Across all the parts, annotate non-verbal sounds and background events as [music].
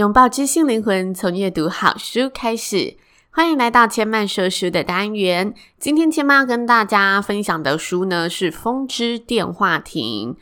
拥抱知性灵魂，从阅读好书开始。欢迎来到千嫚说书的单元。今天千嫚要跟大家分享的书呢，是《风之电话亭》。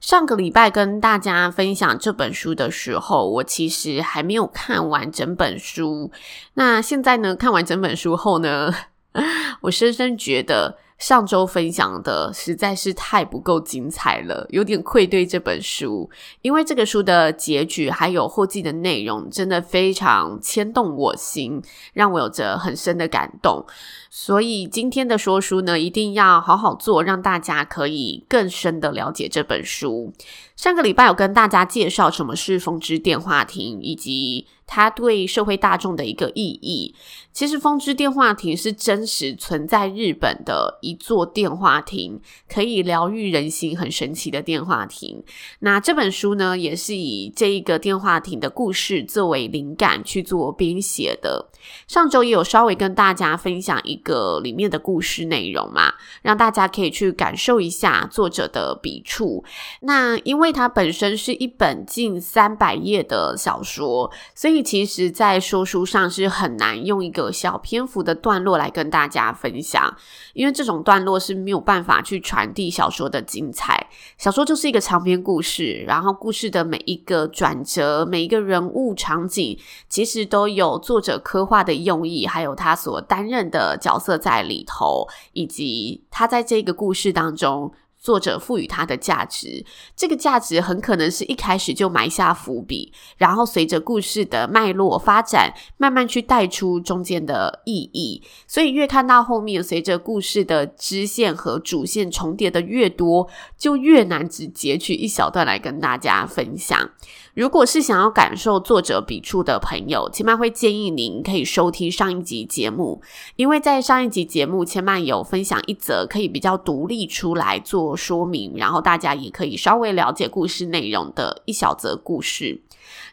上个礼拜跟大家分享这本书的时候，我其实还没有看完整本书。那现在呢，看完整本书后呢，[laughs] 我深深觉得。上周分享的实在是太不够精彩了，有点愧对这本书，因为这个书的结局还有后记的内容真的非常牵动我心，让我有着很深的感动。所以今天的说书呢，一定要好好做，让大家可以更深的了解这本书。上个礼拜有跟大家介绍什么是风之电话亭，以及它对社会大众的一个意义。其实，风之电话亭是真实存在日本的一座电话亭，可以疗愈人心、很神奇的电话亭。那这本书呢，也是以这一个电话亭的故事作为灵感去做编写的。上周也有稍微跟大家分享一个里面的故事内容嘛，让大家可以去感受一下作者的笔触。那因为它本身是一本近三百页的小说，所以其实，在说书上是很难用一个小篇幅的段落来跟大家分享，因为这种段落是没有办法去传递小说的精彩。小说就是一个长篇故事，然后故事的每一个转折、每一个人物场景，其实都有作者刻画的用意，还有他所担任的角角色在里头，以及他在这个故事当中。作者赋予它的价值，这个价值很可能是一开始就埋下伏笔，然后随着故事的脉络发展，慢慢去带出中间的意义。所以越看到后面，随着故事的支线和主线重叠的越多，就越难只截取一小段来跟大家分享。如果是想要感受作者笔触的朋友，千嫚会建议您可以收听上一集节目，因为在上一集节目，千嫚有分享一则可以比较独立出来做说明，然后大家也可以稍微了解故事内容的一小则故事。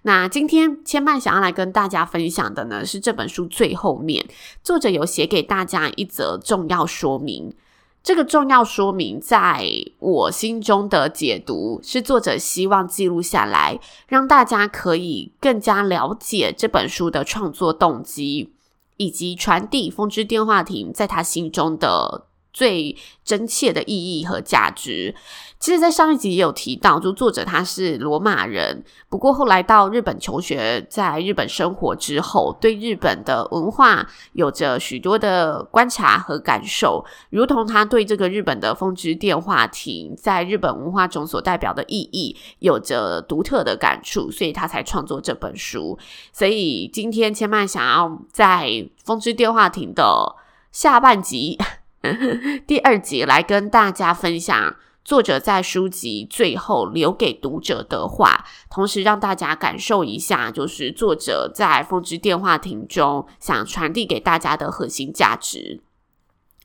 那今天千嫚想要来跟大家分享的呢，是这本书最后面作者有写给大家一则重要说明。这个重要说明，在我心中的解读是作者希望记录下来，让大家可以更加了解这本书的创作动机，以及传递《风之电话亭》在他心中的最真切的意义和价值。其实，在上一集也有提到，就作者他是罗马人，不过后来到日本求学，在日本生活之后，对日本的文化有着许多的观察和感受，如同他对这个日本的风之电话亭在日本文化中所代表的意义有着独特的感触，所以他才创作这本书。所以今天千嫚想要在风之电话亭的下半集 [laughs] 第二集来跟大家分享。作者在书籍最后留给读者的话，同时让大家感受一下，就是作者在《风之电话亭》中想传递给大家的核心价值。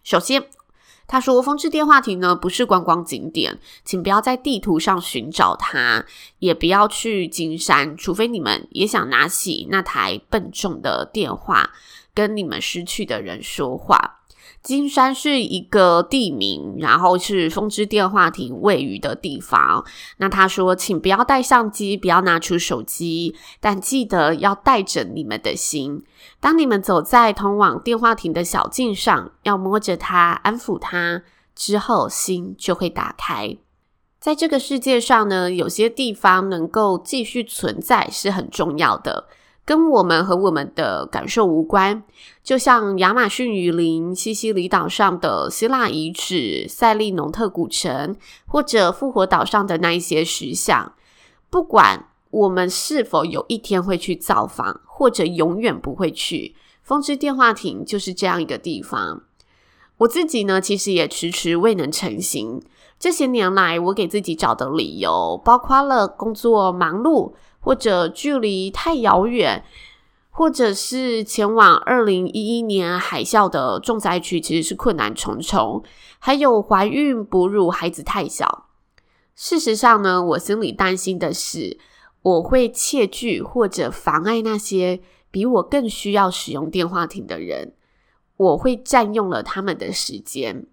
首先，他说：“风之电话亭呢，不是观光景点，请不要在地图上寻找它，也不要去金山，除非你们也想拿起那台笨重的电话，跟你们失去的人说话。”金山是一个地名，然后是风之电话亭位于的地方。那他说，请不要带相机，不要拿出手机，但记得要带着你们的心。当你们走在通往电话亭的小径上，要摸着它，安抚它，之后心就会打开。在这个世界上呢，有些地方能够继续存在是很重要的。跟我们和我们的感受无关，就像亚马逊雨林、西西里岛上的希腊遗址、塞利农特古城，或者复活岛上的那一些石像。不管我们是否有一天会去造访，或者永远不会去，风之电话亭就是这样一个地方。我自己呢，其实也迟迟未能成行。这些年来，我给自己找的理由，包括了工作忙碌，或者距离太遥远，或者是前往二零一一年海啸的重灾区，其实是困难重重。还有怀孕、哺乳，孩子太小。事实上呢，我心里担心的是，我会窃据或者妨碍那些比我更需要使用电话亭的人。我会占用了他们的时间。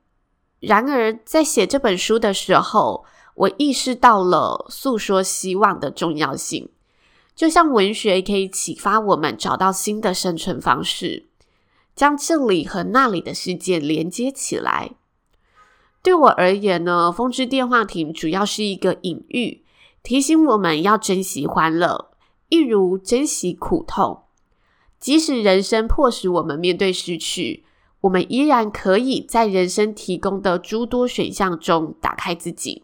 然而，在写这本书的时候，我意识到了诉说希望的重要性。就像文学可以启发我们找到新的生存方式，将这里和那里的世界连接起来。对我而言呢，风之电话亭主要是一个隐喻，提醒我们要珍惜欢乐，一如珍惜苦痛。即使人生迫使我们面对失去，我们依然可以在人生提供的诸多选项中打开自己。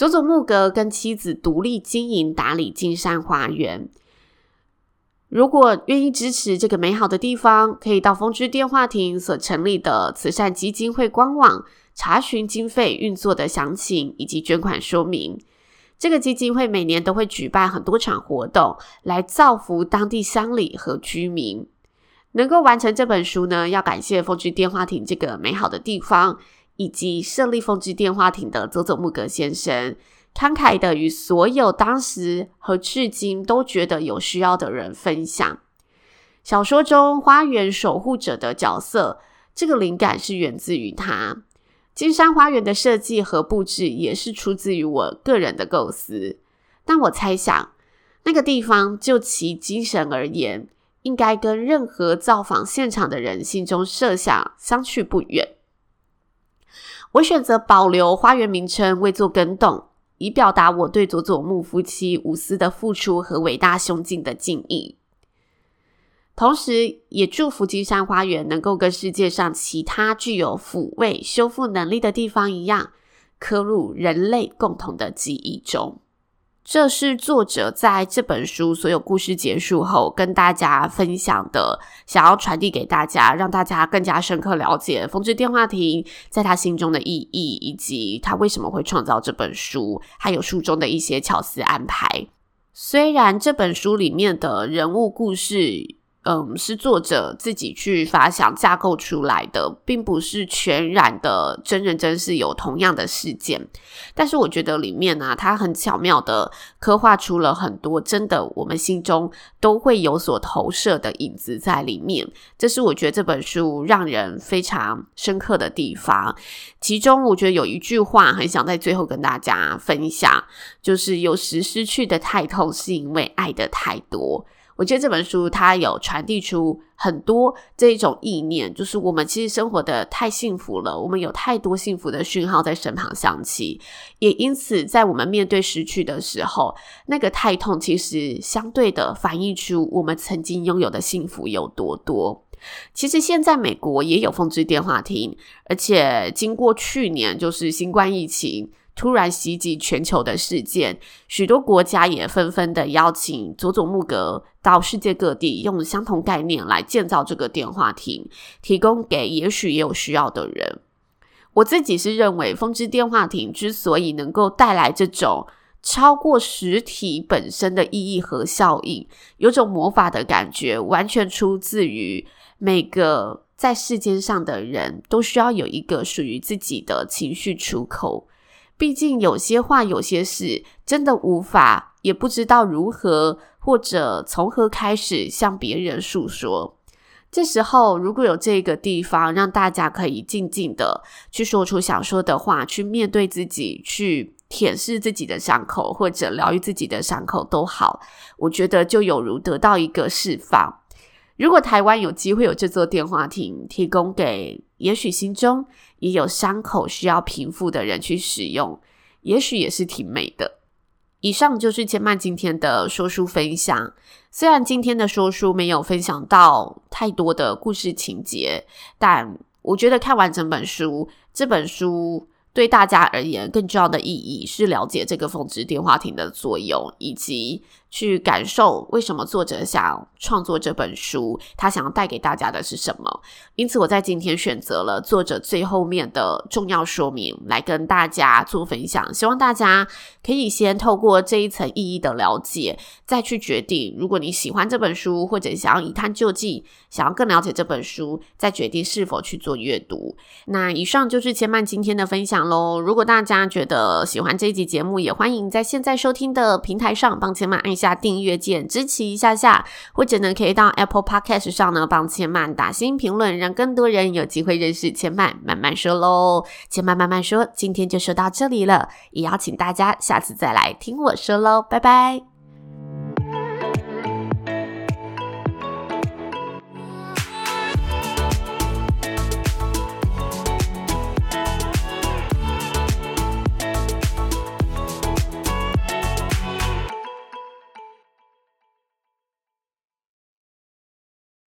佐佐木格跟妻子独立经营打理金山花园。如果愿意支持这个美好的地方，可以到风之电话亭所成立的慈善基金会官网查询经费运作的详情以及捐款说明。这个基金会每年都会举办很多场活动，来造福当地乡里和居民。能够完成这本书呢，要感谢风之电话亭这个美好的地方，以及设立风之电话亭的佐佐木格先生，慷慨的与所有当时和至今都觉得有需要的人分享。小说中花园守护者的角色，这个灵感是源自于他。金山花园的设计和布置也是出自于我个人的构思，但我猜想，那个地方就其精神而言，应该跟任何造访现场的人心中设想相去不远。我选择保留花园名称未做更动，以表达我对佐佐木夫妻无私的付出和伟大胸襟的敬意。同时，也祝福金山花园能够跟世界上其他具有抚慰、修复能力的地方一样，刻入人类共同的记忆中。这是作者在这本书所有故事结束后跟大家分享的，想要传递给大家，让大家更加深刻了解风之电话亭在他心中的意义，以及他为什么会创造这本书，还有书中的一些巧思安排。虽然这本书里面的人物故事，嗯，是作者自己去发想架构出来的，并不是全然的真人真事有同样的事件。但是我觉得里面呢、啊，它很巧妙的刻画出了很多真的我们心中都会有所投射的影子在里面。这是我觉得这本书让人非常深刻的地方。其中我觉得有一句话很想在最后跟大家分享，就是有时失去的太痛，是因为爱的太多。我觉得这本书它有传递出很多这一种意念，就是我们其实生活的太幸福了，我们有太多幸福的讯号在身旁响起，也因此在我们面对失去的时候，那个太痛其实相对的反映出我们曾经拥有的幸福有多多。其实现在美国也有风之电话亭，而且经过去年就是新冠疫情。突然袭击全球的事件，许多国家也纷纷的邀请佐佐木格到世界各地，用相同概念来建造这个电话亭，提供给也许也有需要的人。我自己是认为，风之电话亭之所以能够带来这种超过实体本身的意义和效应，有种魔法的感觉，完全出自于每个在世间上的人都需要有一个属于自己的情绪出口。毕竟有些话、有些事，真的无法，也不知道如何或者从何开始向别人诉说。这时候，如果有这个地方，让大家可以静静的去说出想说的话，去面对自己，去舔舐自己的伤口，或者疗愈自己的伤口都好，我觉得就有如得到一个释放。如果台湾有机会有这座电话亭，提供给也许心中也有伤口需要平复的人去使用，也许也是挺美的。以上就是千曼今天的说书分享。虽然今天的说书没有分享到太多的故事情节，但我觉得看完整本书，这本书对大家而言，更重要的意义是了解这个风之电话亭的作用，以及去感受为什么作者想创作这本书，他想要带给大家的是什么。因此，我在今天选择了作者最后面的重要说明来跟大家做分享。希望大家可以先透过这一层意义的了解，再去决定，如果你喜欢这本书，或者想要一探究竟，想要更了解这本书，再决定是否去做阅读。那以上就是千曼今天的分享喽。如果大家觉得喜欢这一集节目，也欢迎在现在收听的平台上帮千曼按下订阅键，支持一下下，或者呢可以到 Apple Podcast 上呢帮千曼打新评论，让更多人有机会认识千曼慢慢说喽。千曼慢慢说，今天就说到这里了，也邀请大家下次再来听我说喽，拜拜。